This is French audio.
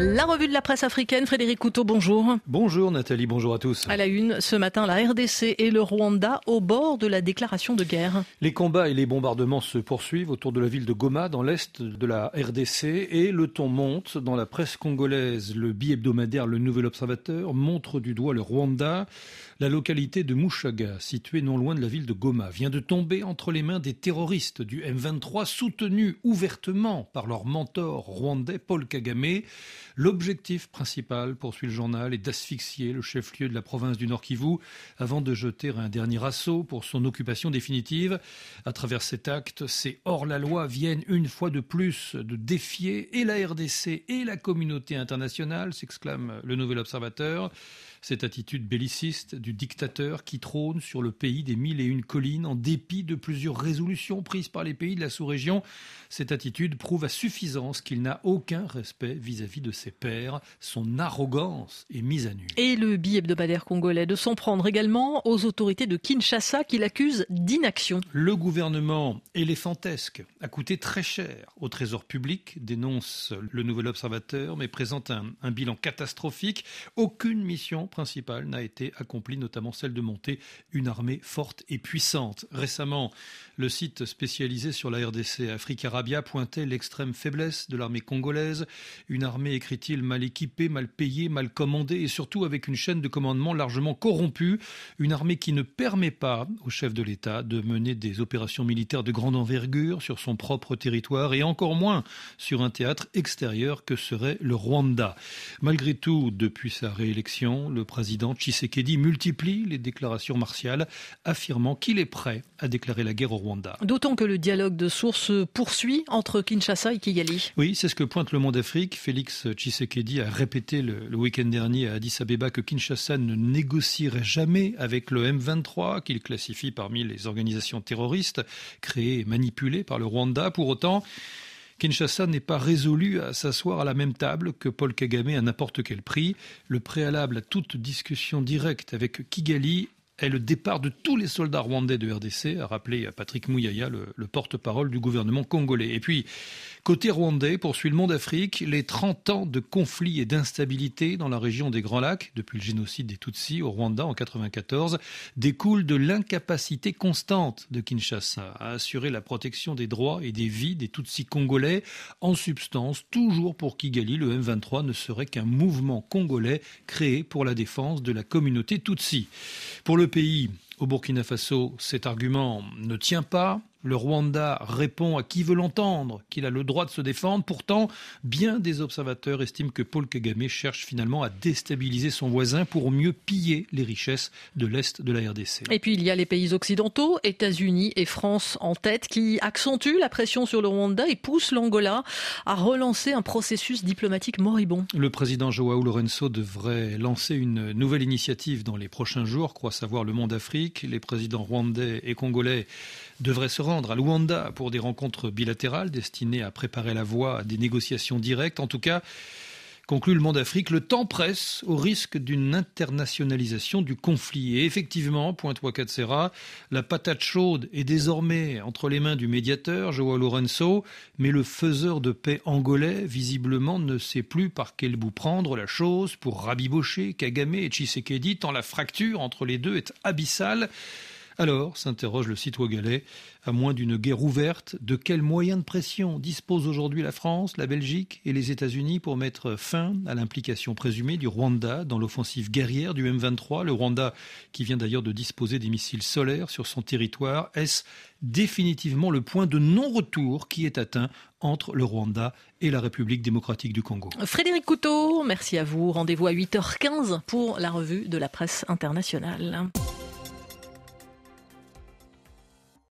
La revue de la presse africaine, Frédéric Couteau, bonjour. Bonjour Nathalie, bonjour à tous. À la une, ce matin, la RDC et le Rwanda au bord de la déclaration de guerre. Les combats et les bombardements se poursuivent autour de la ville de Goma, dans l'est de la RDC, et le ton monte dans la presse congolaise. Le bi-hebdomadaire Le Nouvel Observateur montre du doigt le Rwanda. La localité de Mushaga, située non loin de la ville de Goma, vient de tomber entre les mains des terroristes du M23, soutenus ouvertement par leur mentor rwandais Paul Kagame. L'objectif principal, poursuit le journal, est d'asphyxier le chef-lieu de la province du Nord Kivu avant de jeter un dernier assaut pour son occupation définitive. À travers cet acte, ces hors-la-loi viennent une fois de plus de défier et la RDC et la communauté internationale, s'exclame le nouvel observateur. Cette attitude belliciste du dictateur qui trône sur le pays des mille et une collines en dépit de plusieurs résolutions prises par les pays de la sous-région, cette attitude prouve à suffisance qu'il n'a aucun respect vis-à-vis de ses pairs. Son arrogance est mise à nu. Et le billet hebdomadaire congolais de s'en prendre également aux autorités de Kinshasa qui l'accusent d'inaction. Le gouvernement éléphantesque a coûté très cher au trésor public, dénonce le nouvel observateur, mais présente un, un bilan catastrophique. Aucune mission principale n'a été accomplie, notamment celle de monter une armée forte et puissante. Récemment, le site spécialisé sur la RDC Afrique Arabia pointait l'extrême faiblesse de l'armée congolaise, une armée, écrit-il, mal équipée, mal payée, mal commandée et surtout avec une chaîne de commandement largement corrompue, une armée qui ne permet pas au chef de l'État de mener des opérations militaires de grande envergure sur son propre territoire et encore moins sur un théâtre extérieur que serait le Rwanda. Malgré tout, depuis sa réélection, le président Tshisekedi multiplie les déclarations martiales, affirmant qu'il est prêt à déclarer la guerre au Rwanda. D'autant que le dialogue de sources se poursuit entre Kinshasa et Kigali. Oui, c'est ce que pointe le Monde Afrique. Félix Tshisekedi a répété le, le week-end dernier à Addis Abeba que Kinshasa ne négocierait jamais avec le M23, qu'il classifie parmi les organisations terroristes créées et manipulées par le Rwanda. Pour autant, Kinshasa n'est pas résolu à s'asseoir à la même table que Paul Kagame à n'importe quel prix. Le préalable à toute discussion directe avec Kigali est le départ de tous les soldats rwandais de RDC, a rappelé Patrick Mouyaya, le, le porte-parole du gouvernement congolais. Et puis, côté rwandais, poursuit le Monde Afrique, les 30 ans de conflits et d'instabilité dans la région des Grands Lacs, depuis le génocide des Tutsis au Rwanda en 94, découlent de l'incapacité constante de Kinshasa à assurer la protection des droits et des vies des Tutsis congolais. En substance, toujours pour Kigali, le M23 ne serait qu'un mouvement congolais créé pour la défense de la communauté Tutsi. Pour le pays, au Burkina Faso, cet argument ne tient pas. Le Rwanda répond à qui veut l'entendre qu'il a le droit de se défendre. Pourtant, bien des observateurs estiment que Paul Kagame cherche finalement à déstabiliser son voisin pour mieux piller les richesses de l'Est de la RDC. Et puis il y a les pays occidentaux, États-Unis et France en tête, qui accentuent la pression sur le Rwanda et poussent l'Angola à relancer un processus diplomatique moribond. Le président Joao Lorenzo devrait lancer une nouvelle initiative dans les prochains jours, croit savoir le Monde Afrique. Les présidents rwandais et congolais devraient se rendre à Luanda pour des rencontres bilatérales destinées à préparer la voie à des négociations directes. En tout cas, conclut le Monde Afrique, le temps presse au risque d'une internationalisation du conflit. Et effectivement, pointe Wakatsera, la patate chaude est désormais entre les mains du médiateur, Joao Lorenzo, mais le faiseur de paix angolais, visiblement, ne sait plus par quel bout prendre la chose pour rabibocher Kagame et Tshisekedi, tant la fracture entre les deux est abyssale. Alors, s'interroge le site Ouagalais, à moins d'une guerre ouverte, de quels moyens de pression dispose aujourd'hui la France, la Belgique et les États-Unis pour mettre fin à l'implication présumée du Rwanda dans l'offensive guerrière du M23 Le Rwanda, qui vient d'ailleurs de disposer des missiles solaires sur son territoire, est-ce définitivement le point de non-retour qui est atteint entre le Rwanda et la République démocratique du Congo? Frédéric Couteau, merci à vous. Rendez-vous à 8h15 pour la revue de la presse internationale.